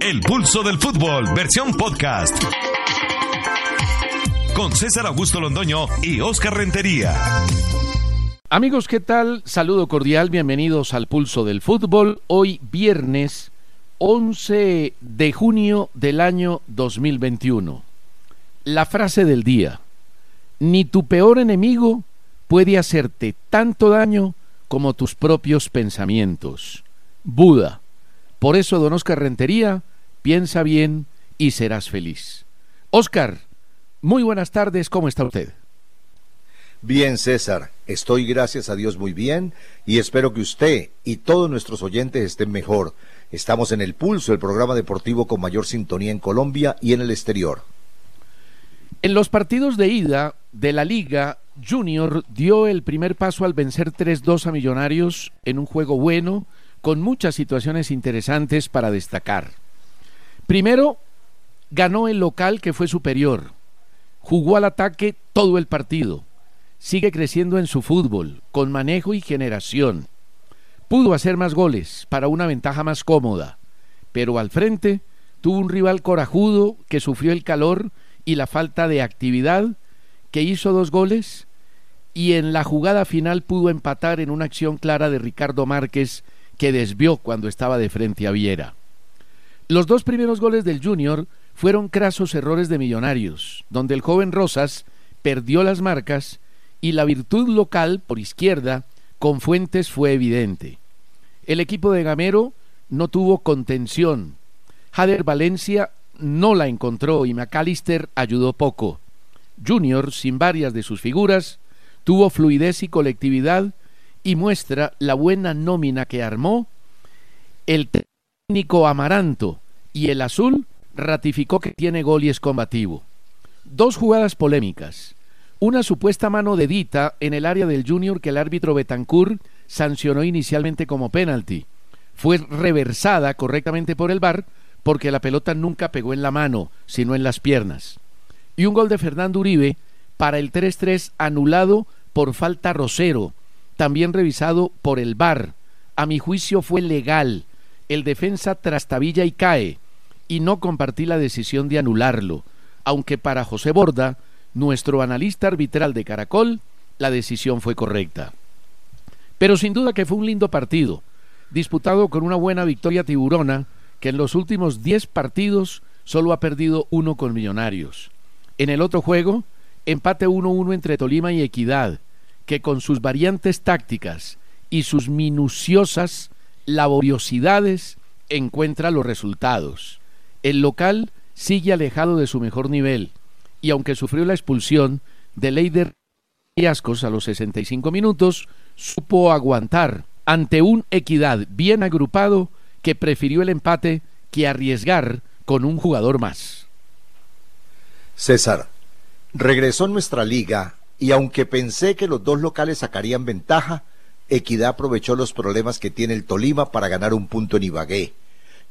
El pulso del fútbol, versión podcast. Con César Augusto Londoño y Oscar Rentería. Amigos, ¿qué tal? Saludo cordial, bienvenidos al pulso del fútbol. Hoy viernes 11 de junio del año 2021. La frase del día. Ni tu peor enemigo puede hacerte tanto daño como tus propios pensamientos. Buda. Por eso, don Oscar Rentería, piensa bien y serás feliz. Oscar, muy buenas tardes, ¿cómo está usted? Bien, César, estoy gracias a Dios muy bien y espero que usted y todos nuestros oyentes estén mejor. Estamos en el pulso, el programa deportivo con mayor sintonía en Colombia y en el exterior. En los partidos de ida de la Liga, Junior dio el primer paso al vencer 3-2 a Millonarios en un juego bueno, con muchas situaciones interesantes para destacar. Primero, ganó el local que fue superior. Jugó al ataque todo el partido. Sigue creciendo en su fútbol, con manejo y generación. Pudo hacer más goles para una ventaja más cómoda, pero al frente tuvo un rival corajudo que sufrió el calor y la falta de actividad, que hizo dos goles y en la jugada final pudo empatar en una acción clara de Ricardo Márquez que desvió cuando estaba de frente a Viera. Los dos primeros goles del Junior fueron crasos errores de Millonarios, donde el joven Rosas perdió las marcas y la virtud local por izquierda con Fuentes fue evidente. El equipo de Gamero no tuvo contención. Jader Valencia no la encontró y McAllister ayudó poco. Junior, sin varias de sus figuras, tuvo fluidez y colectividad y muestra la buena nómina que armó el técnico Amaranto y el azul ratificó que tiene gol y es combativo. Dos jugadas polémicas. Una supuesta mano de Dita en el área del Junior que el árbitro Betancourt sancionó inicialmente como penalti. Fue reversada correctamente por el VAR porque la pelota nunca pegó en la mano, sino en las piernas. Y un gol de Fernando Uribe para el 3-3 anulado por falta Rosero, también revisado por el VAR. A mi juicio fue legal. El defensa trastabilla y cae, y no compartí la decisión de anularlo, aunque para José Borda, nuestro analista arbitral de Caracol, la decisión fue correcta. Pero sin duda que fue un lindo partido, disputado con una buena victoria tiburona, que en los últimos 10 partidos solo ha perdido uno con Millonarios. En el otro juego, empate 1-1 entre Tolima y Equidad, que con sus variantes tácticas y sus minuciosas laboriosidades encuentra los resultados. El local sigue alejado de su mejor nivel y aunque sufrió la expulsión de Leider Ascos a los 65 minutos, supo aguantar ante un Equidad bien agrupado que prefirió el empate que arriesgar con un jugador más. César, regresó nuestra liga y aunque pensé que los dos locales sacarían ventaja, Equidad aprovechó los problemas que tiene el Tolima para ganar un punto en Ibagué.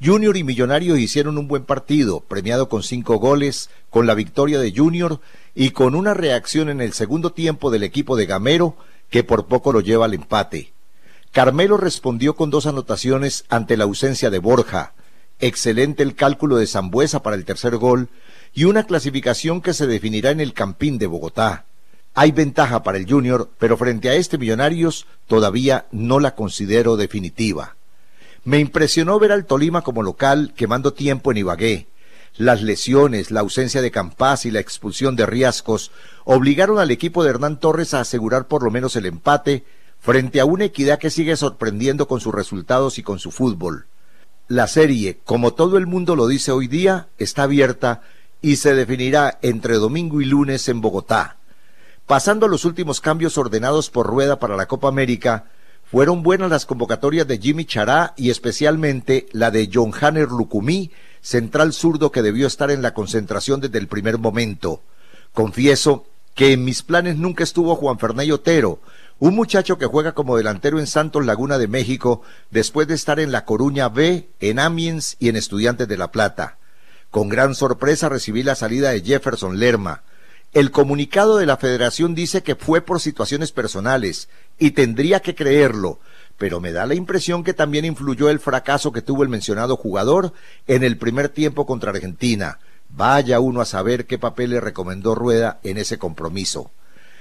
Junior y Millonarios hicieron un buen partido, premiado con cinco goles, con la victoria de Junior y con una reacción en el segundo tiempo del equipo de Gamero que por poco lo lleva al empate. Carmelo respondió con dos anotaciones ante la ausencia de Borja. Excelente el cálculo de Zambuesa para el tercer gol y una clasificación que se definirá en el Campín de Bogotá. Hay ventaja para el Junior, pero frente a este Millonarios todavía no la considero definitiva. Me impresionó ver al Tolima como local quemando tiempo en Ibagué. Las lesiones, la ausencia de Campas y la expulsión de Riascos obligaron al equipo de Hernán Torres a asegurar por lo menos el empate frente a una equidad que sigue sorprendiendo con sus resultados y con su fútbol. La serie, como todo el mundo lo dice hoy día, está abierta y se definirá entre domingo y lunes en Bogotá. Pasando a los últimos cambios ordenados por Rueda para la Copa América, fueron buenas las convocatorias de Jimmy Chará y especialmente la de John Hanner Lucumí, central zurdo que debió estar en la concentración desde el primer momento. Confieso que en mis planes nunca estuvo Juan Ferney Otero, un muchacho que juega como delantero en Santos Laguna de México después de estar en La Coruña B, en Amiens y en Estudiantes de La Plata. Con gran sorpresa recibí la salida de Jefferson Lerma. El comunicado de la federación dice que fue por situaciones personales y tendría que creerlo, pero me da la impresión que también influyó el fracaso que tuvo el mencionado jugador en el primer tiempo contra Argentina. Vaya uno a saber qué papel le recomendó Rueda en ese compromiso.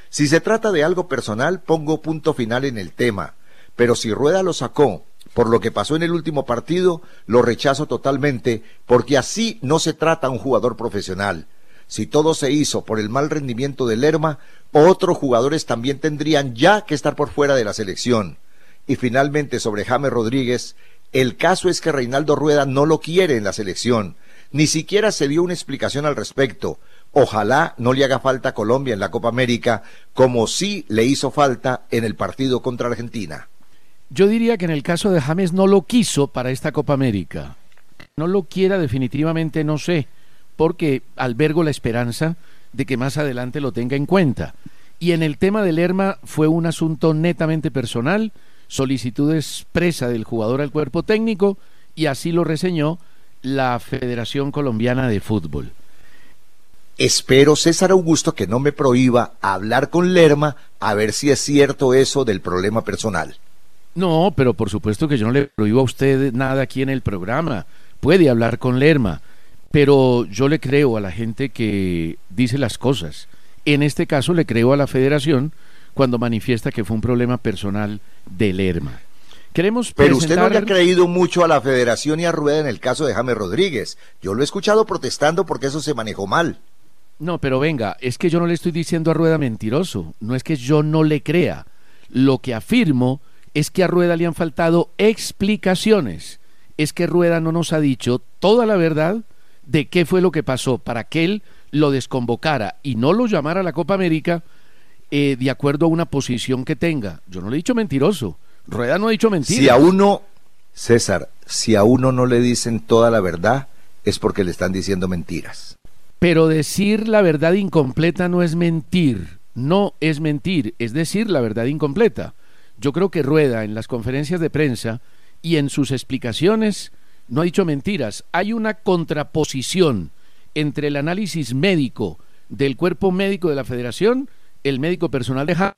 Si se trata de algo personal, pongo punto final en el tema, pero si Rueda lo sacó por lo que pasó en el último partido, lo rechazo totalmente, porque así no se trata un jugador profesional. Si todo se hizo por el mal rendimiento de Lerma, otros jugadores también tendrían ya que estar por fuera de la selección. Y finalmente sobre James Rodríguez, el caso es que Reinaldo Rueda no lo quiere en la selección. Ni siquiera se dio una explicación al respecto. Ojalá no le haga falta a Colombia en la Copa América, como sí le hizo falta en el partido contra Argentina. Yo diría que en el caso de James no lo quiso para esta Copa América. No lo quiera definitivamente, no sé, porque albergo la esperanza de que más adelante lo tenga en cuenta. Y en el tema de Lerma fue un asunto netamente personal, solicitud expresa del jugador al cuerpo técnico y así lo reseñó la Federación Colombiana de Fútbol. Espero, César Augusto, que no me prohíba hablar con Lerma a ver si es cierto eso del problema personal. No, pero por supuesto que yo no le prohíbo a usted nada aquí en el programa. Puede hablar con Lerma, pero yo le creo a la gente que dice las cosas. En este caso le creo a la federación cuando manifiesta que fue un problema personal de Lerma. Queremos Pero usted no le ha creído mucho a la federación y a Rueda en el caso de James Rodríguez. Yo lo he escuchado protestando porque eso se manejó mal. No, pero venga, es que yo no le estoy diciendo a Rueda mentiroso, no es que yo no le crea. Lo que afirmo es que a Rueda le han faltado explicaciones. Es que Rueda no nos ha dicho toda la verdad de qué fue lo que pasó para que él lo desconvocara y no lo llamara a la Copa América eh, de acuerdo a una posición que tenga. Yo no le he dicho mentiroso. Rueda no ha dicho mentiras. Si a uno, César, si a uno no le dicen toda la verdad, es porque le están diciendo mentiras. Pero decir la verdad incompleta no es mentir, no es mentir, es decir la verdad incompleta. Yo creo que Rueda en las conferencias de prensa y en sus explicaciones no ha dicho mentiras. Hay una contraposición entre el análisis médico del cuerpo médico de la federación, el médico personal de James,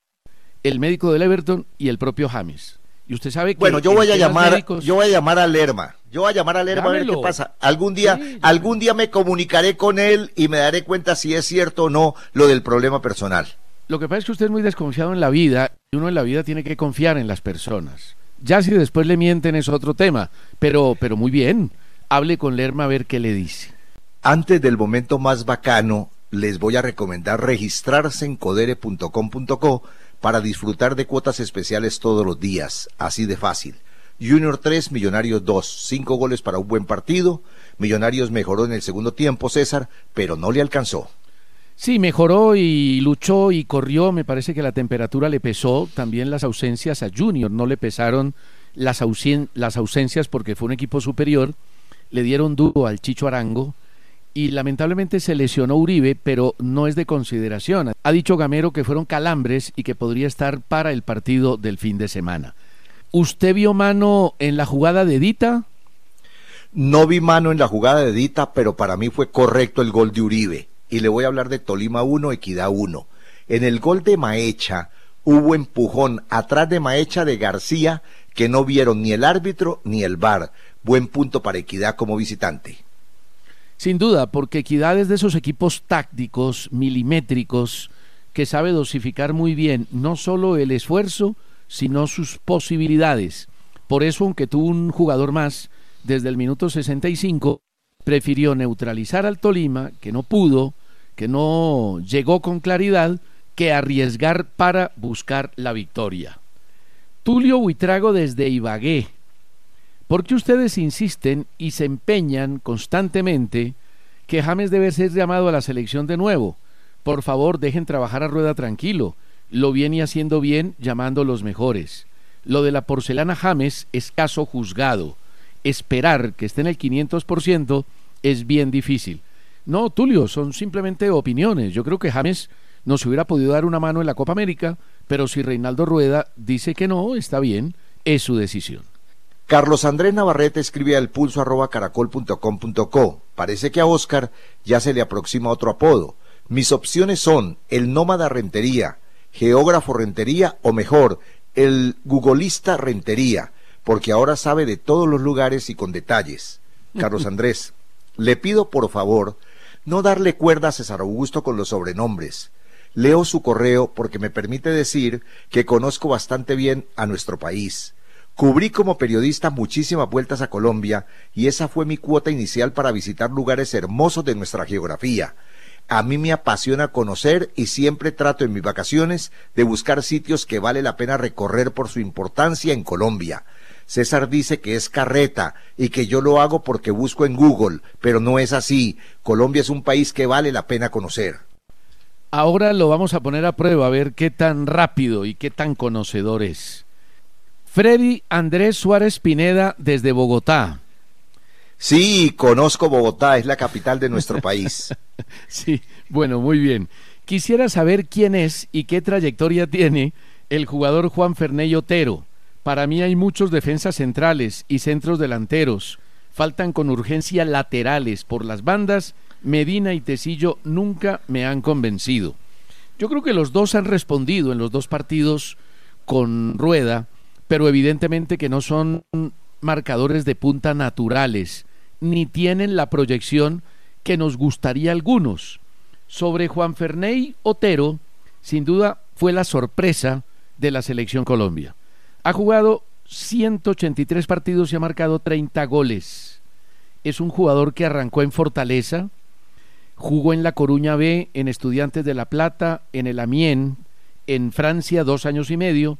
el médico del Everton y el propio James. Y usted sabe que bueno, yo voy a llamar, yo voy a llamar a Lerma. Yo voy a llamar a Lerma a ver qué pasa. Algún día, algún día me comunicaré con él y me daré cuenta si es cierto o no lo del problema personal. Lo que pasa es que usted es muy desconfiado en la vida y uno en la vida tiene que confiar en las personas. Ya si después le mienten es otro tema, pero, pero muy bien. Hable con Lerma a ver qué le dice. Antes del momento más bacano, les voy a recomendar registrarse en codere.com.co para disfrutar de cuotas especiales todos los días, así de fácil. Junior 3, Millonarios 2, cinco goles para un buen partido. Millonarios mejoró en el segundo tiempo, César, pero no le alcanzó. Sí, mejoró y luchó y corrió. Me parece que la temperatura le pesó. También las ausencias a Junior no le pesaron las, las ausencias porque fue un equipo superior. Le dieron duro al Chicho Arango y lamentablemente se lesionó Uribe, pero no es de consideración. Ha dicho Gamero que fueron calambres y que podría estar para el partido del fin de semana. ¿Usted vio mano en la jugada de Dita? No vi mano en la jugada de Dita, pero para mí fue correcto el gol de Uribe. Y le voy a hablar de Tolima 1, Equidad 1. En el gol de Maecha hubo empujón atrás de Maecha de García que no vieron ni el árbitro ni el VAR. Buen punto para Equidad como visitante. Sin duda, porque Equidad es de esos equipos tácticos, milimétricos, que sabe dosificar muy bien no solo el esfuerzo, sino sus posibilidades. Por eso, aunque tuvo un jugador más desde el minuto 65, prefirió neutralizar al Tolima, que no pudo, que no llegó con claridad, que arriesgar para buscar la victoria. Tulio Huitrago desde Ibagué. ¿Por qué ustedes insisten y se empeñan constantemente que James debe ser llamado a la selección de nuevo? Por favor, dejen trabajar a rueda tranquilo. Lo viene haciendo bien llamando los mejores. Lo de la porcelana James es caso juzgado. Esperar que esté en el 500% es bien difícil. No, Tulio, son simplemente opiniones. Yo creo que James nos hubiera podido dar una mano en la Copa América, pero si Reinaldo Rueda dice que no, está bien, es su decisión. Carlos Andrés Navarrete escribe al pulso arroba caracol.com.co. Parece que a Oscar ya se le aproxima otro apodo. Mis opciones son el nómada rentería, geógrafo rentería o mejor, el googleista rentería, porque ahora sabe de todos los lugares y con detalles. Carlos Andrés, le pido por favor no darle cuerda a César Augusto con los sobrenombres. Leo su correo porque me permite decir que conozco bastante bien a nuestro país. Cubrí como periodista muchísimas vueltas a Colombia y esa fue mi cuota inicial para visitar lugares hermosos de nuestra geografía. A mí me apasiona conocer y siempre trato en mis vacaciones de buscar sitios que vale la pena recorrer por su importancia en Colombia. César dice que es carreta y que yo lo hago porque busco en Google, pero no es así. Colombia es un país que vale la pena conocer. Ahora lo vamos a poner a prueba a ver qué tan rápido y qué tan conocedor es. Freddy Andrés Suárez Pineda desde Bogotá. Sí, conozco Bogotá, es la capital de nuestro país. sí, bueno, muy bien. Quisiera saber quién es y qué trayectoria tiene el jugador Juan Ferney Otero. Para mí hay muchos defensas centrales y centros delanteros. Faltan con urgencia laterales por las bandas. Medina y Tecillo nunca me han convencido. Yo creo que los dos han respondido en los dos partidos con rueda, pero evidentemente que no son marcadores de punta naturales, ni tienen la proyección que nos gustaría a algunos. Sobre Juan Ferney Otero, sin duda fue la sorpresa de la selección Colombia. Ha jugado 183 partidos y ha marcado 30 goles. Es un jugador que arrancó en Fortaleza, jugó en La Coruña B, en Estudiantes de La Plata, en el Amiens, en Francia dos años y medio,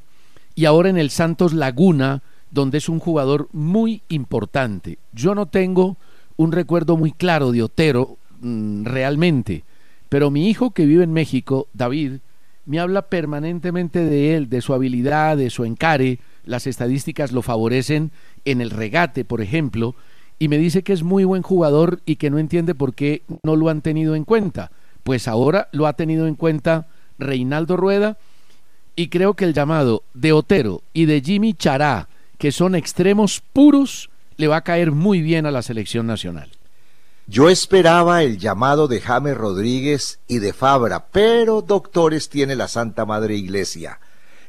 y ahora en el Santos Laguna, donde es un jugador muy importante. Yo no tengo un recuerdo muy claro de Otero mm, realmente, pero mi hijo que vive en México, David, me habla permanentemente de él, de su habilidad, de su encare, las estadísticas lo favorecen en el regate, por ejemplo, y me dice que es muy buen jugador y que no entiende por qué no lo han tenido en cuenta. Pues ahora lo ha tenido en cuenta Reinaldo Rueda y creo que el llamado de Otero y de Jimmy Chará, que son extremos puros, le va a caer muy bien a la selección nacional. Yo esperaba el llamado de James Rodríguez y de Fabra, pero doctores tiene la Santa Madre Iglesia.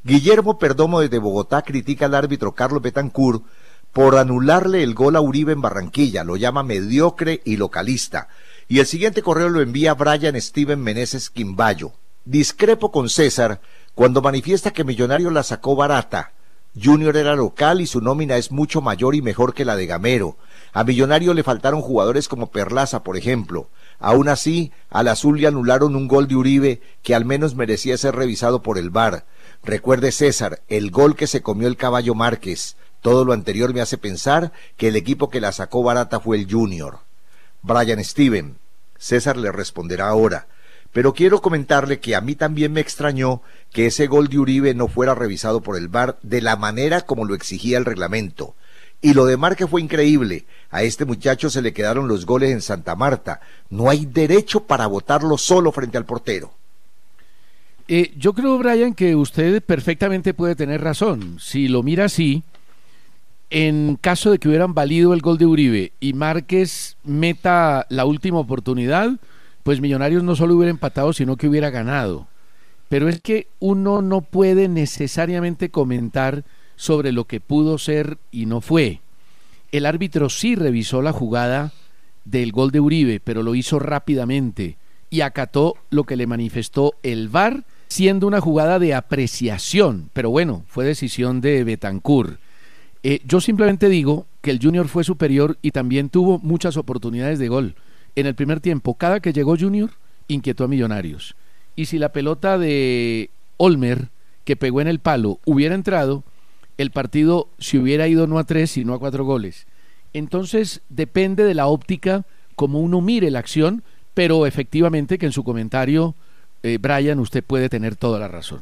Guillermo Perdomo desde Bogotá critica al árbitro Carlos Betancourt por anularle el gol a Uribe en Barranquilla, lo llama mediocre y localista. Y el siguiente correo lo envía Brian Steven Meneses Quimbayo. Discrepo con César cuando manifiesta que Millonario la sacó barata. Junior era local y su nómina es mucho mayor y mejor que la de Gamero. A Millonario le faltaron jugadores como Perlaza, por ejemplo. Aún así, al Azul le anularon un gol de Uribe que al menos merecía ser revisado por el VAR. Recuerde César, el gol que se comió el caballo Márquez. Todo lo anterior me hace pensar que el equipo que la sacó barata fue el Junior. Brian Steven. César le responderá ahora. Pero quiero comentarle que a mí también me extrañó que ese gol de Uribe no fuera revisado por el VAR de la manera como lo exigía el reglamento. Y lo de Marque fue increíble. A este muchacho se le quedaron los goles en Santa Marta. No hay derecho para votarlo solo frente al portero. Eh, yo creo, Brian, que usted perfectamente puede tener razón. Si lo mira así, en caso de que hubieran valido el gol de Uribe y Márquez meta la última oportunidad, pues Millonarios no solo hubiera empatado, sino que hubiera ganado. Pero es que uno no puede necesariamente comentar sobre lo que pudo ser y no fue. El árbitro sí revisó la jugada del gol de Uribe, pero lo hizo rápidamente y acató lo que le manifestó el VAR, siendo una jugada de apreciación, pero bueno, fue decisión de Betancourt. Eh, yo simplemente digo que el Junior fue superior y también tuvo muchas oportunidades de gol. En el primer tiempo, cada que llegó Junior, inquietó a Millonarios. Y si la pelota de Olmer, que pegó en el palo, hubiera entrado, el partido se hubiera ido no a tres, sino a cuatro goles. Entonces, depende de la óptica, como uno mire la acción, pero efectivamente que en su comentario, eh, Brian, usted puede tener toda la razón.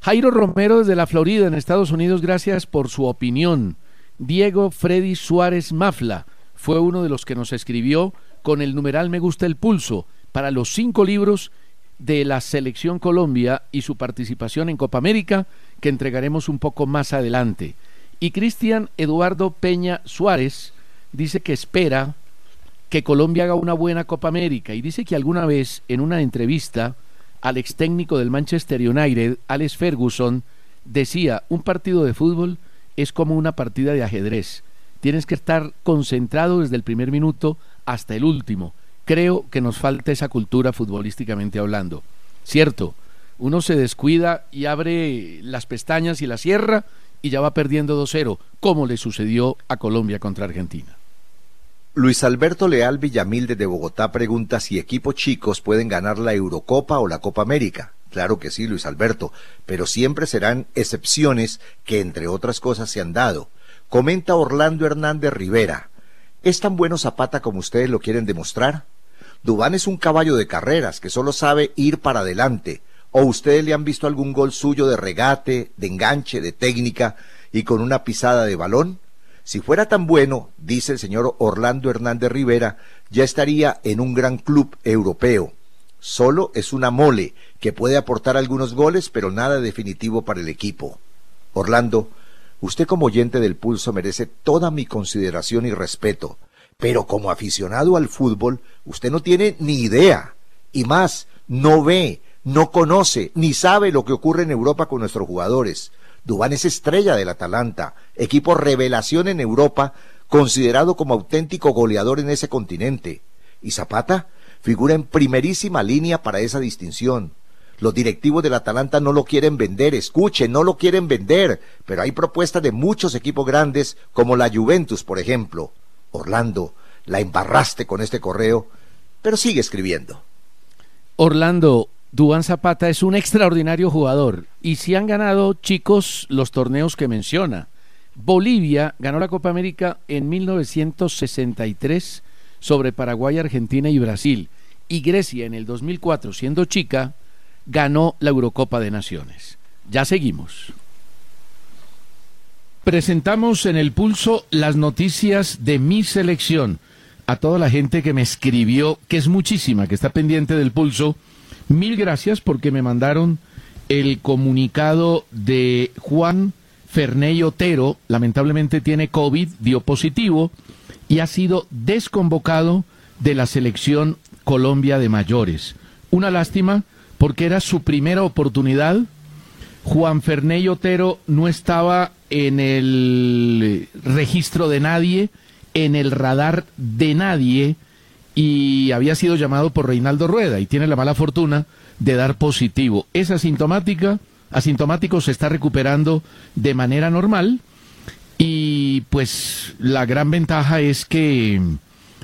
Jairo Romero desde la Florida, en Estados Unidos, gracias por su opinión. Diego Freddy Suárez Mafla fue uno de los que nos escribió con el numeral Me gusta el pulso para los cinco libros de la Selección Colombia y su participación en Copa América, que entregaremos un poco más adelante. Y Cristian Eduardo Peña Suárez dice que espera que Colombia haga una buena Copa América y dice que alguna vez en una entrevista al ex técnico del Manchester United, Alex Ferguson, decía, un partido de fútbol es como una partida de ajedrez. Tienes que estar concentrado desde el primer minuto hasta el último. Creo que nos falta esa cultura futbolísticamente hablando. Cierto, uno se descuida y abre las pestañas y la cierra y ya va perdiendo 2-0, como le sucedió a Colombia contra Argentina. Luis Alberto Leal Villamil de Bogotá pregunta si equipos chicos pueden ganar la Eurocopa o la Copa América. Claro que sí, Luis Alberto, pero siempre serán excepciones que entre otras cosas se han dado. Comenta Orlando Hernández Rivera. ¿Es tan bueno Zapata como ustedes lo quieren demostrar? Dubán es un caballo de carreras que solo sabe ir para adelante. ¿O ustedes le han visto algún gol suyo de regate, de enganche, de técnica y con una pisada de balón? Si fuera tan bueno, dice el señor Orlando Hernández Rivera, ya estaría en un gran club europeo. Solo es una mole que puede aportar algunos goles, pero nada definitivo para el equipo. Orlando, usted como oyente del pulso merece toda mi consideración y respeto, pero como aficionado al fútbol, usted no tiene ni idea. Y más, no ve, no conoce, ni sabe lo que ocurre en Europa con nuestros jugadores. Dubán es estrella del Atalanta, equipo revelación en Europa, considerado como auténtico goleador en ese continente. Y Zapata figura en primerísima línea para esa distinción. Los directivos del Atalanta no lo quieren vender, escuchen, no lo quieren vender, pero hay propuestas de muchos equipos grandes, como la Juventus, por ejemplo. Orlando, la embarraste con este correo, pero sigue escribiendo. Orlando, Dubán Zapata es un extraordinario jugador y si han ganado chicos los torneos que menciona. Bolivia ganó la Copa América en 1963 sobre Paraguay, Argentina y Brasil y Grecia en el 2004, siendo chica, ganó la Eurocopa de Naciones. Ya seguimos. Presentamos en el pulso las noticias de mi selección. A toda la gente que me escribió, que es muchísima, que está pendiente del pulso, Mil gracias porque me mandaron el comunicado de Juan Ferney Otero. Lamentablemente tiene COVID, dio positivo y ha sido desconvocado de la selección Colombia de mayores. Una lástima porque era su primera oportunidad. Juan Ferney Otero no estaba en el registro de nadie, en el radar de nadie y había sido llamado por Reinaldo Rueda y tiene la mala fortuna de dar positivo. Es asintomático se está recuperando de manera normal y pues la gran ventaja es que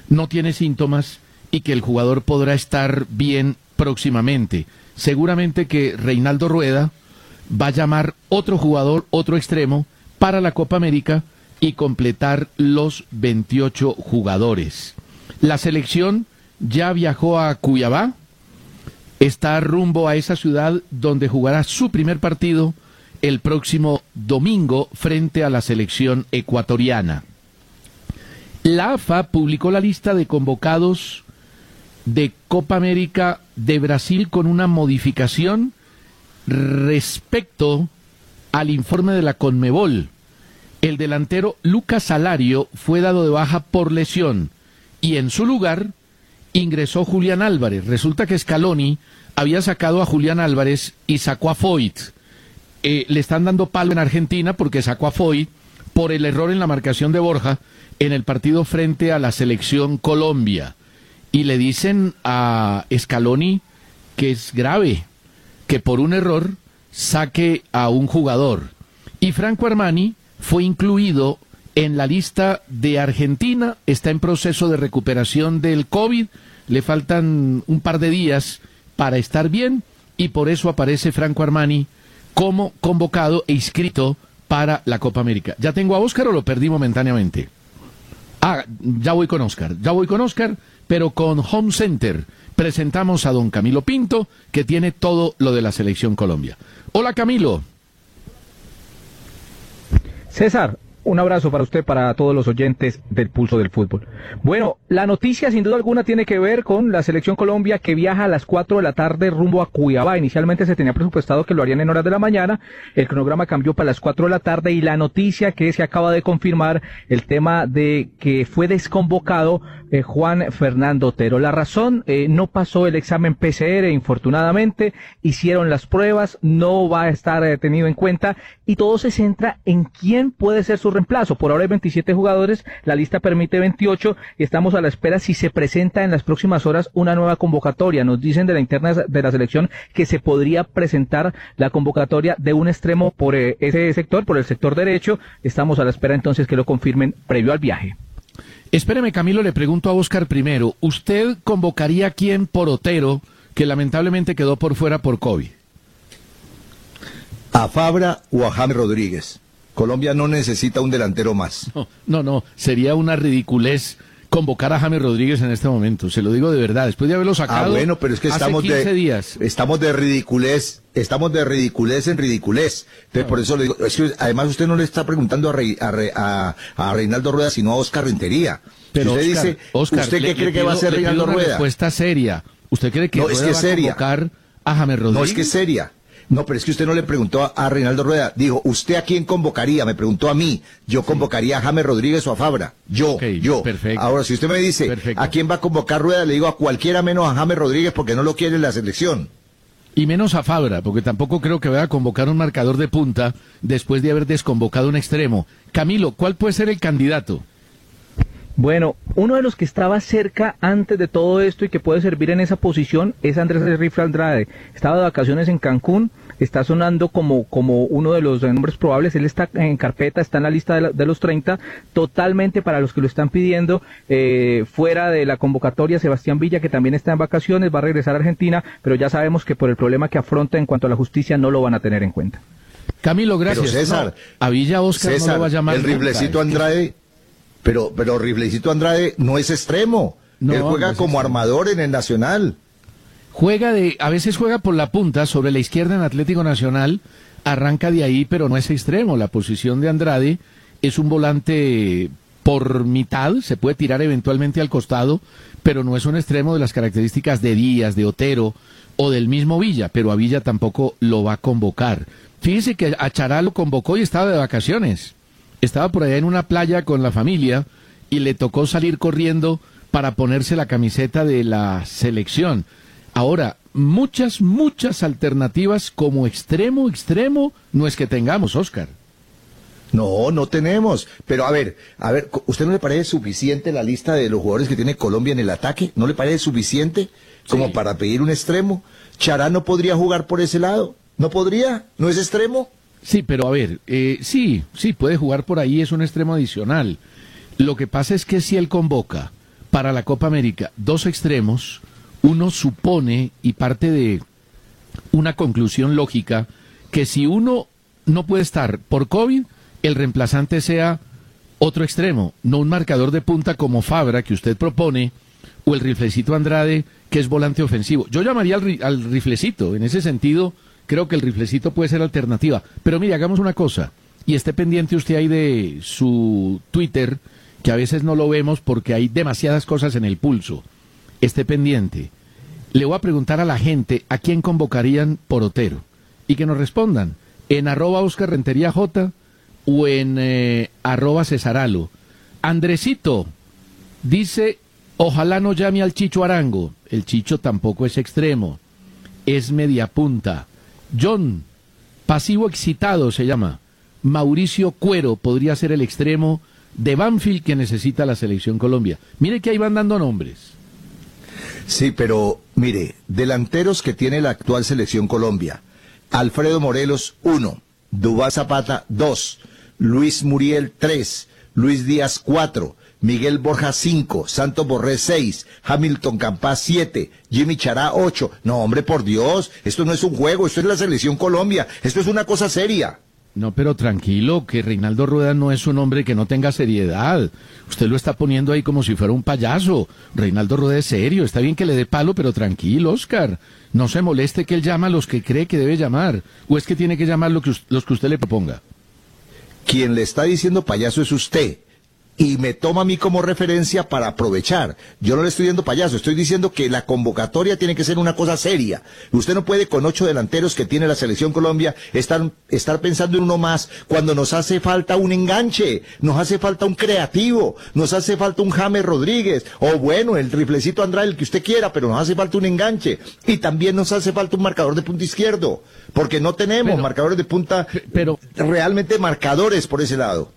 no tiene síntomas y que el jugador podrá estar bien próximamente. Seguramente que Reinaldo Rueda va a llamar otro jugador, otro extremo, para la Copa América y completar los 28 jugadores. La selección ya viajó a Cuyabá, está rumbo a esa ciudad donde jugará su primer partido el próximo domingo frente a la selección ecuatoriana. La AFA publicó la lista de convocados de Copa América de Brasil con una modificación respecto al informe de la Conmebol. El delantero Lucas Salario fue dado de baja por lesión y en su lugar ingresó Julián Álvarez. Resulta que Scaloni había sacado a Julián Álvarez y sacó a Foyt. Eh, le están dando palo en Argentina porque sacó a Foyt por el error en la marcación de Borja en el partido frente a la selección Colombia. Y le dicen a Scaloni que es grave, que por un error saque a un jugador. Y Franco Armani fue incluido en la lista de Argentina, está en proceso de recuperación del COVID, le faltan un par de días para estar bien y por eso aparece Franco Armani como convocado e inscrito para la Copa América. ¿Ya tengo a Oscar o lo perdí momentáneamente? Ah, ya voy con Oscar, ya voy con Oscar, pero con Home Center presentamos a don Camilo Pinto, que tiene todo lo de la selección Colombia. Hola Camilo. César, un abrazo para usted, para todos los oyentes del Pulso del Fútbol. Bueno, la noticia sin duda alguna tiene que ver con la Selección Colombia que viaja a las 4 de la tarde rumbo a Cuyabá. Inicialmente se tenía presupuestado que lo harían en horas de la mañana, el cronograma cambió para las 4 de la tarde y la noticia que se acaba de confirmar el tema de que fue desconvocado eh, Juan Fernando Otero. La razón, eh, no pasó el examen PCR, infortunadamente, hicieron las pruebas, no va a estar eh, tenido en cuenta y todo se centra en quién puede ser su reemplazo. Por ahora hay 27 jugadores, la lista permite 28 y estamos a la espera si se presenta en las próximas horas una nueva convocatoria. Nos dicen de la interna de la selección que se podría presentar la convocatoria de un extremo por eh, ese sector, por el sector derecho. Estamos a la espera entonces que lo confirmen previo al viaje. Espéreme, Camilo, le pregunto a Oscar primero. ¿Usted convocaría a quién por Otero, que lamentablemente quedó por fuera por COVID? A Fabra o a James Rodríguez. Colombia no necesita un delantero más. No, no, no, sería una ridiculez convocar a James Rodríguez en este momento, se lo digo de verdad, después de haberlo sacado. Ah, bueno, pero es que hace estamos 15 de días. estamos de ridiculez, estamos de ridiculez en ridiculez. Entonces, por eso le digo, es que además usted no le está preguntando a, Rey- a, Re- a- a Reinaldo Rueda, sino a Oscar Rentería. Pero usted Oscar, dice, Oscar, ¿usted le- qué cree le que va a hacer Reinaldo una Rueda? respuesta seria. ¿Usted cree que No, es Rueda que va a convocar a James Rodríguez? No, es que es seria. No, pero es que usted no le preguntó a, Reinaldo Rueda. Dijo, ¿usted a quién convocaría? Me preguntó a mí. Yo convocaría a James Rodríguez o a Fabra. Yo, yo. perfecto. Ahora, si usted me dice, Perfecto. ¿a quién va a convocar Rueda? Le digo a cualquiera menos a James Rodríguez porque no lo quiere en la selección. Y menos a Fabra, porque tampoco creo que vaya a convocar un marcador de punta después de haber desconvocado un extremo. Camilo, ¿cuál puede ser el candidato? Bueno, uno de los que estaba cerca antes de todo esto y que puede servir en esa posición es Andrés Rifle Andrade. Estaba de vacaciones en Cancún, está sonando como, como uno de los nombres probables. Él está en carpeta, está en la lista de, la- de los 30, totalmente para los que lo están pidiendo. eh, fuera de la convocatoria, Sebastián Villa, que también está en vacaciones, va a regresar a Argentina, pero ya sabemos que por el problema que afronta en cuanto a la justicia no lo van a tener en cuenta. Camilo, gracias. Pero César, No, a Villa Oscar no lo va a llamar. el. Riflecito Es que- Andrade, pero, pero Riflecito Andrade no es extremo. No, Él juega no como extremo. armador en el Nacional. Juega de, a veces juega por la punta, sobre la izquierda en Atlético Nacional, arranca de ahí, pero no es extremo. La posición de Andrade es un volante por mitad, se puede tirar eventualmente al costado, pero no es un extremo de las características de Díaz, de Otero o del mismo Villa, pero a Villa tampoco lo va a convocar. Fíjese que a Chará lo convocó y estaba de vacaciones. Estaba por allá en una playa con la familia y le tocó salir corriendo para ponerse la camiseta de la selección. Ahora, muchas, muchas alternativas como extremo, extremo, no es que tengamos, Oscar. No, no tenemos. Pero a ver, a ver, ¿usted no le parece suficiente la lista de los jugadores que tiene Colombia en el ataque? ¿No le parece suficiente como Sí. para pedir un extremo? ¿Chará no podría jugar por ese lado? ¿No podría? ¿No es extremo? Sí, pero a ver, eh, sí, sí, puede jugar por ahí, es un extremo adicional. Lo que pasa es que si él convoca para la Copa América dos extremos, uno supone y parte de una conclusión lógica que si uno no puede estar por COVID, el reemplazante sea otro extremo, no un marcador de punta como Fabra que usted propone, o el riflecito Andrade que es volante ofensivo. Yo llamaría al, al riflecito, en ese sentido creo que el riflecito puede ser alternativa. Pero mire, hagamos una cosa, y esté pendiente usted ahí de su Twitter, que a veces no lo vemos porque hay demasiadas cosas en el pulso. Esté pendiente. Le voy a preguntar a la gente a quién convocarían por Otero y que nos respondan en arroba Oscar Rentería J o en eh, arroba Cesaralo. Andresito dice, ojalá no llame al Chicho Arango. El Chicho tampoco es extremo, es media punta. John, pasivo excitado se llama. Mauricio Cuero podría ser el extremo de Banfield que necesita la selección Colombia. Mire que ahí van dando nombres. Sí, pero mire, delanteros que tiene la actual selección Colombia. Alfredo Morelos, uno. Dubá Zapata, dos. Luis Muriel 3, Luis Díaz 4, Miguel Borja 5, Santos Borré 6, Hamilton Campas 7, Jimmy Chará 8. No, hombre, por Dios, esto no es un juego, esto es la selección Colombia, esto es una cosa seria. No, pero tranquilo, que Reinaldo Rueda no es un hombre que no tenga seriedad. Usted lo está poniendo ahí como si fuera un payaso. Reinaldo Rueda es serio, está bien que le dé palo, pero tranquilo, Oscar. No se moleste que él llama a los que cree que debe llamar. ¿O es que tiene que llamar lo que us- los que usted le proponga? Quien le está diciendo payaso es usted. Y me toma a mí como referencia para aprovechar. Yo no le estoy diciendo payaso, estoy diciendo que la convocatoria tiene que ser una cosa seria. Usted no puede con ocho delanteros que tiene la selección Colombia estar, estar pensando en uno más cuando nos hace falta un enganche, nos hace falta un creativo, nos hace falta un James Rodríguez, o bueno, el triplecito Andrade, el que usted quiera, pero nos hace falta un enganche. Y también nos hace falta un marcador de punta izquierdo, porque no tenemos Pero- marcadores de punta pero- realmente marcadores por ese lado.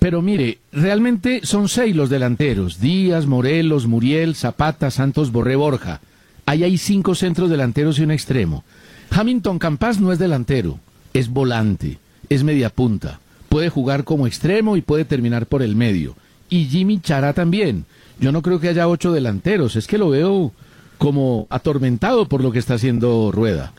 Pero mire, realmente son seis los delanteros. Díaz, Morelos, Muriel, Zapata, Santos, Borré, Borja. Ahí hay cinco centros delanteros y un extremo. Hamilton Campas no es delantero, es volante, es media punta. Puede jugar como extremo y puede terminar por el medio. Y Jimmy Chará también. Yo no creo que haya ocho delanteros, es que lo veo como atormentado por lo que está haciendo Rueda.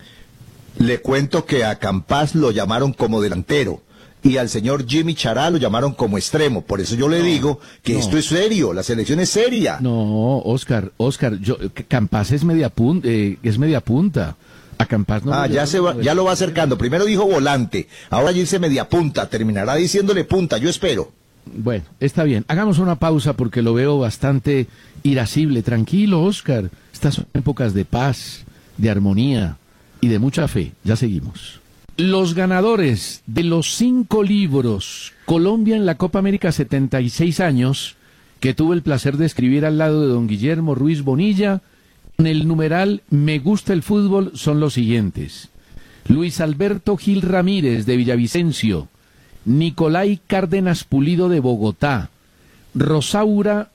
Le cuento que a Campas lo llamaron como delantero y al señor Jimmy Chará lo llamaron como extremo. Por eso yo le digo que no. esto es serio, la selección es seria. No, Oscar, Oscar, yo, Campas es media punta, es media punta. A Campas no. ah, ya, se va, ya lo va acercando. Primero dijo volante, ahora dice media punta. Terminará diciéndole punta, yo espero. Bueno, está bien. Hagamos una pausa porque lo veo bastante irascible. Tranquilo, Oscar. Estas son épocas de paz, de armonía y de mucha fe. Ya seguimos. Los ganadores de los cinco libros Colombia en la Copa América 76 años, que tuve el placer de escribir al lado de don Guillermo Ruiz Bonilla, en el numeral Me gusta el fútbol son los siguientes. Luis Alberto Gil Ramírez de Villavicencio, Nicolai Cárdenas Pulido de Bogotá, Rosaura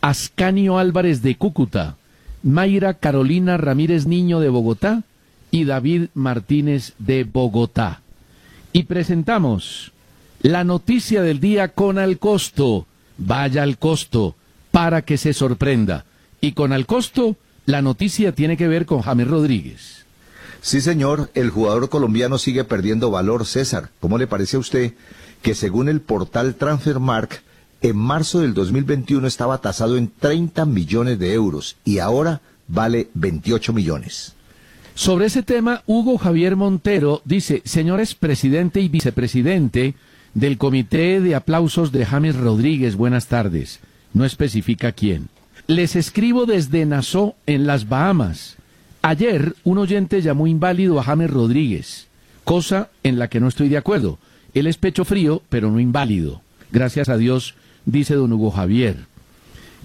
Ascanio Álvarez de Cúcuta, Mayra Carolina Ramírez Niño de Bogotá y David Martínez de Bogotá. Y presentamos la noticia del día con al costo. Vaya al costo para que se sorprenda. Y con al costo, la noticia tiene que ver con James Rodríguez. Sí, señor, el jugador colombiano sigue perdiendo valor, César. ¿Cómo le parece a usted que según el portal Transfermark, en marzo del 2021 estaba tasado en 30 millones de euros y ahora vale 28 millones? Sobre ese tema, Hugo Javier Montero dice, señores presidente y vicepresidente del Comité de Aplausos de James Rodríguez, buenas tardes. No especifica quién. Les escribo desde Nassau, en las Bahamas. Ayer, un oyente llamó inválido a James Rodríguez, cosa en la que no estoy de acuerdo. Él es pecho frío, pero no inválido. Gracias a Dios, dice don Hugo Javier.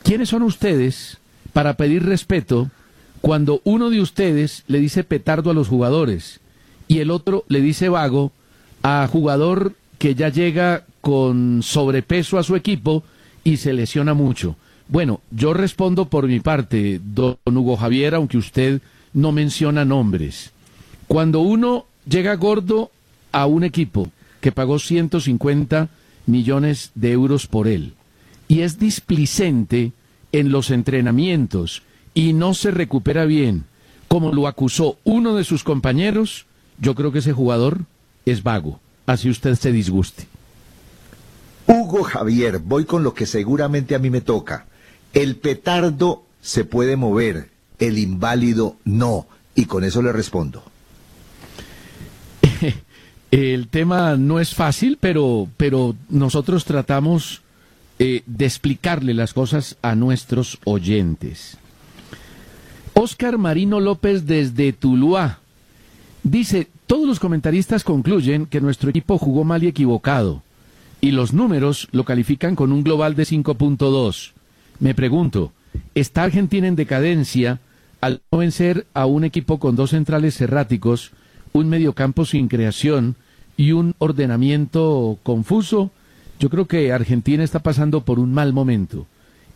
¿Quiénes son ustedes para pedir respeto cuando uno de ustedes le dice petardo a los jugadores y el otro le dice vago a jugador que ya llega con sobrepeso a su equipo y se lesiona mucho? Bueno, yo respondo por mi parte, don Hugo Javier, aunque usted no menciona nombres. Cuando uno llega gordo a un equipo que pagó 150 millones de euros por él y es displicente en los entrenamientos y no se recupera bien, como lo acusó uno de sus compañeros, yo creo que ese jugador es vago. Así usted se disguste. Hugo Javier, voy con lo que seguramente a mí me toca. El petardo se puede mover, el inválido no. Y con eso le respondo. El tema no es fácil, pero, pero nosotros tratamos eh, de explicarle las cosas a nuestros oyentes. Oscar Marino López desde Tuluá dice, todos los comentaristas concluyen que nuestro equipo jugó mal y equivocado, y los números lo califican con un global de 5.2. Me pregunto, ¿está Argentina en decadencia al no vencer a un equipo con dos centrales erráticos, un mediocampo sin creación y un ordenamiento confuso? Yo creo que Argentina está pasando por un mal momento.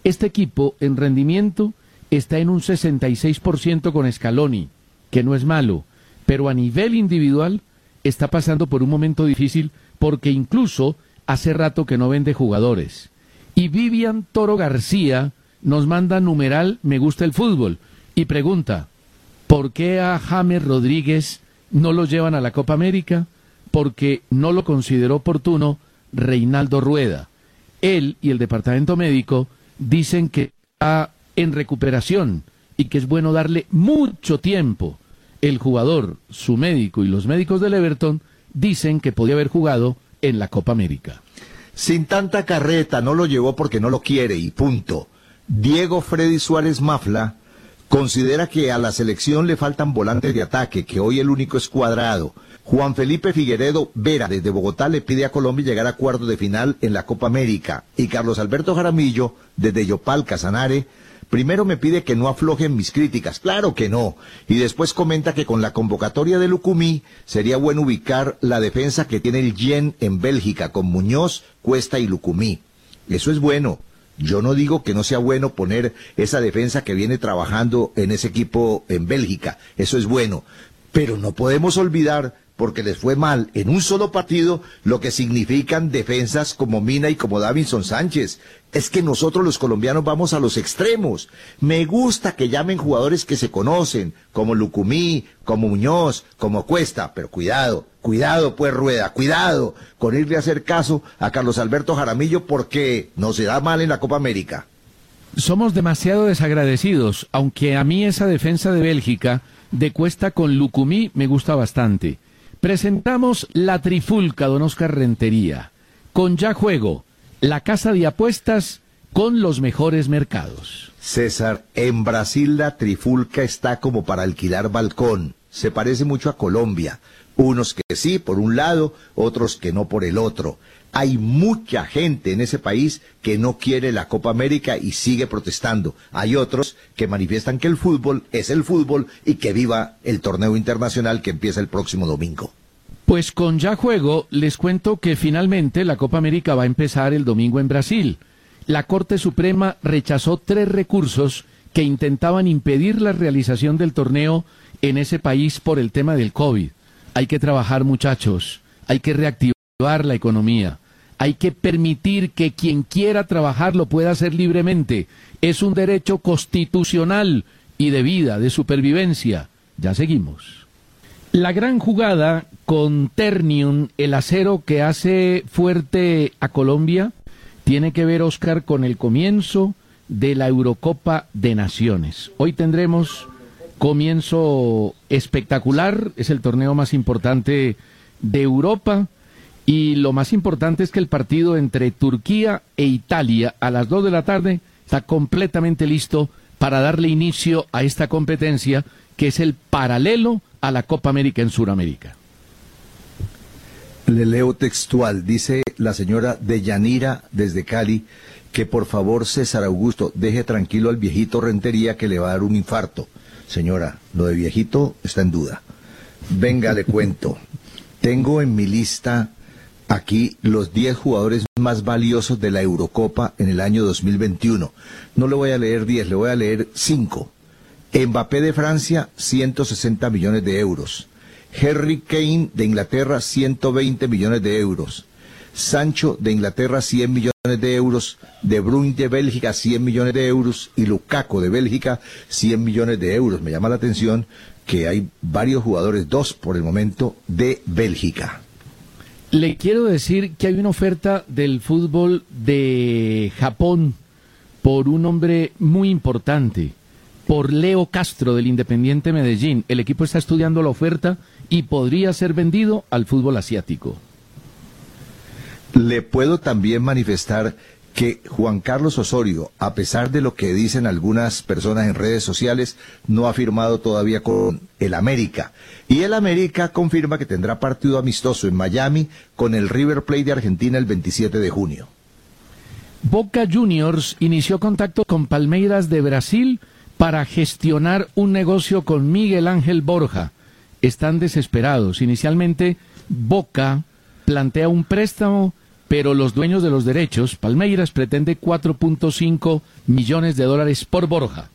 Este equipo en rendimiento está en un 66% con Scaloni, que no es malo, pero a nivel individual está pasando por un momento difícil porque incluso hace rato que no vende jugadores. Y Vivian Toro García nos manda numeral Me gusta el fútbol y pregunta, ¿por qué a James Rodríguez no lo llevan a la Copa América? Porque no lo consideró oportuno Reinaldo Rueda. Él y el departamento médico dicen que está en recuperación y que es bueno darle mucho tiempo. El jugador, su médico y los médicos del Everton dicen que podía haber jugado en la Copa América. Sin tanta carreta, no lo llevó porque no lo quiere y punto. Diego Freddy Suárez Mafla considera que a la selección le faltan volantes de ataque, que hoy el único es cuadrado. Juan Felipe Figueredo Vera desde Bogotá le pide a Colombia llegar a cuarto de final en la Copa América. Y Carlos Alberto Jaramillo desde Yopal Casanare Primero me pide que no aflojen mis críticas, claro que no, y después comenta que con la convocatoria de Lucumí sería bueno ubicar la defensa que tiene el Yen en Bélgica con Muñoz, Cuesta y Lucumí. Eso es bueno. Yo no digo que no sea bueno poner esa defensa que viene trabajando en ese equipo en Bélgica, eso es bueno, pero no podemos olvidar porque les fue mal en un solo partido lo que significan defensas como Mina y como Davinson Sánchez. Es que nosotros los colombianos vamos a los extremos. Me gusta que llamen jugadores que se conocen, como Lucumí, como Muñoz, como Cuesta, pero cuidado, cuidado pues Rueda, cuidado con irle a hacer caso a Carlos Alberto Jaramillo porque nos da mal en la Copa América. Somos demasiado desagradecidos, aunque a mí esa defensa de Bélgica de Cuesta con Lucumí me gusta bastante. Presentamos la trifulca, don Oscar Rentería, con Ya Juego, la casa de apuestas con los mejores mercados. César, en Brasil la trifulca está como para alquilar balcón. Se parece mucho a Colombia. Unos que sí por un lado, otros que no por el otro. Hay mucha gente en ese país que no quiere la Copa América y sigue protestando. Hay otros que manifiestan que el fútbol es el fútbol y que viva el torneo internacional que empieza el próximo domingo. Pues con ya juego les cuento que finalmente la Copa América va a empezar el domingo en Brasil. La Corte Suprema rechazó tres recursos que intentaban impedir la realización del torneo en ese país por el tema del COVID. Hay que trabajar muchachos, hay que reactivar la economía. Hay que permitir que quien quiera trabajar lo pueda hacer libremente. Es un derecho constitucional y de vida, de supervivencia. Ya seguimos. La gran jugada con Ternium, el acero que hace fuerte a Colombia, tiene que ver, Oscar, con el comienzo de la Eurocopa de Naciones. Hoy tendremos comienzo espectacular, es el torneo más importante de Europa y lo más importante es que el partido entre Turquía e Italia a las 2 de la tarde está completamente listo para darle inicio a esta competencia que es el paralelo a la Copa América en Sudamérica. Le leo textual, dice la señora Deyanira desde Cali, que por favor César Augusto deje tranquilo al viejito Rentería que le va a dar un infarto. Señora, lo de viejito está en duda. Venga, le cuento. Tengo en mi lista aquí los 10 jugadores más valiosos de la Eurocopa en el año 2021. No le voy a leer 10, le voy a leer 5. Mbappé de Francia, 160 millones de euros. Harry Kane de Inglaterra, 120 millones de euros. Sancho de Inglaterra, 100 millones de euros. De Bruyne de Bélgica, 100 millones de euros. Y Lukaku de Bélgica, 100 millones de euros. Me llama la atención que hay varios jugadores, dos por el momento, de Bélgica. Le quiero decir que hay una oferta del fútbol de Japón por un hombre muy importante, por Leo Castro del Independiente Medellín. El equipo está estudiando la oferta y podría ser vendido al fútbol asiático. Le puedo también manifestar que Juan Carlos Osorio, a pesar de lo que dicen algunas personas en redes sociales, no ha firmado todavía con el América. Y el América confirma que tendrá partido amistoso en Miami con el River Plate de Argentina el 27 de junio. Boca Juniors inició contacto con Palmeiras de Brasil para gestionar un negocio con Miguel Ángel Borja. Están desesperados. Inicialmente, Boca plantea un préstamo pero los dueños de los derechos, Palmeiras, pretende 4.5 millones de dólares por Borja.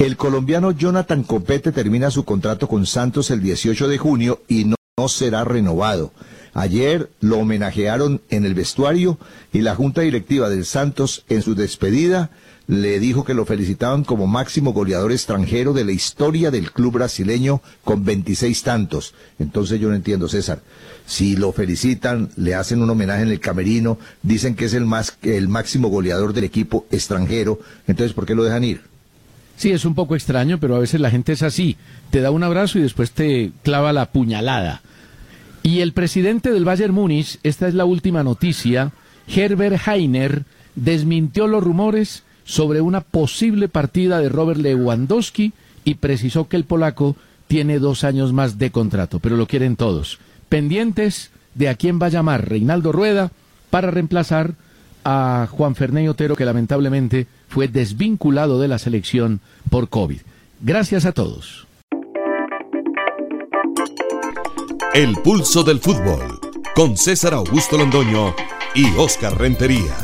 El colombiano Jonathan Copete termina su contrato con Santos el 18 de junio y no, no será renovado. Ayer lo homenajearon en el vestuario y la junta directiva del Santos en su despedida le dijo que lo felicitaban como máximo goleador extranjero de la historia del club brasileño con 26 tantos. Entonces yo no entiendo, César. Si lo felicitan, le hacen un homenaje en el camerino, dicen que es el, más, el máximo goleador del equipo extranjero, entonces ¿por qué lo dejan ir? Sí, es un poco extraño, pero a veces la gente es así. Te da un abrazo y después te clava la puñalada. Y el presidente del Bayern Múnich, esta es la última noticia, Herbert Heiner, desmintió los rumores sobre una posible partida de Robert Lewandowski y precisó que el polaco tiene dos años más de contrato, pero lo quieren todos. Pendientes de a quién va a llamar Reinaldo Rueda para reemplazar a Juan Fernández Otero, que lamentablemente fue desvinculado de la selección por COVID. Gracias a todos. El pulso del fútbol con César Augusto Londoño y Oscar Rentería.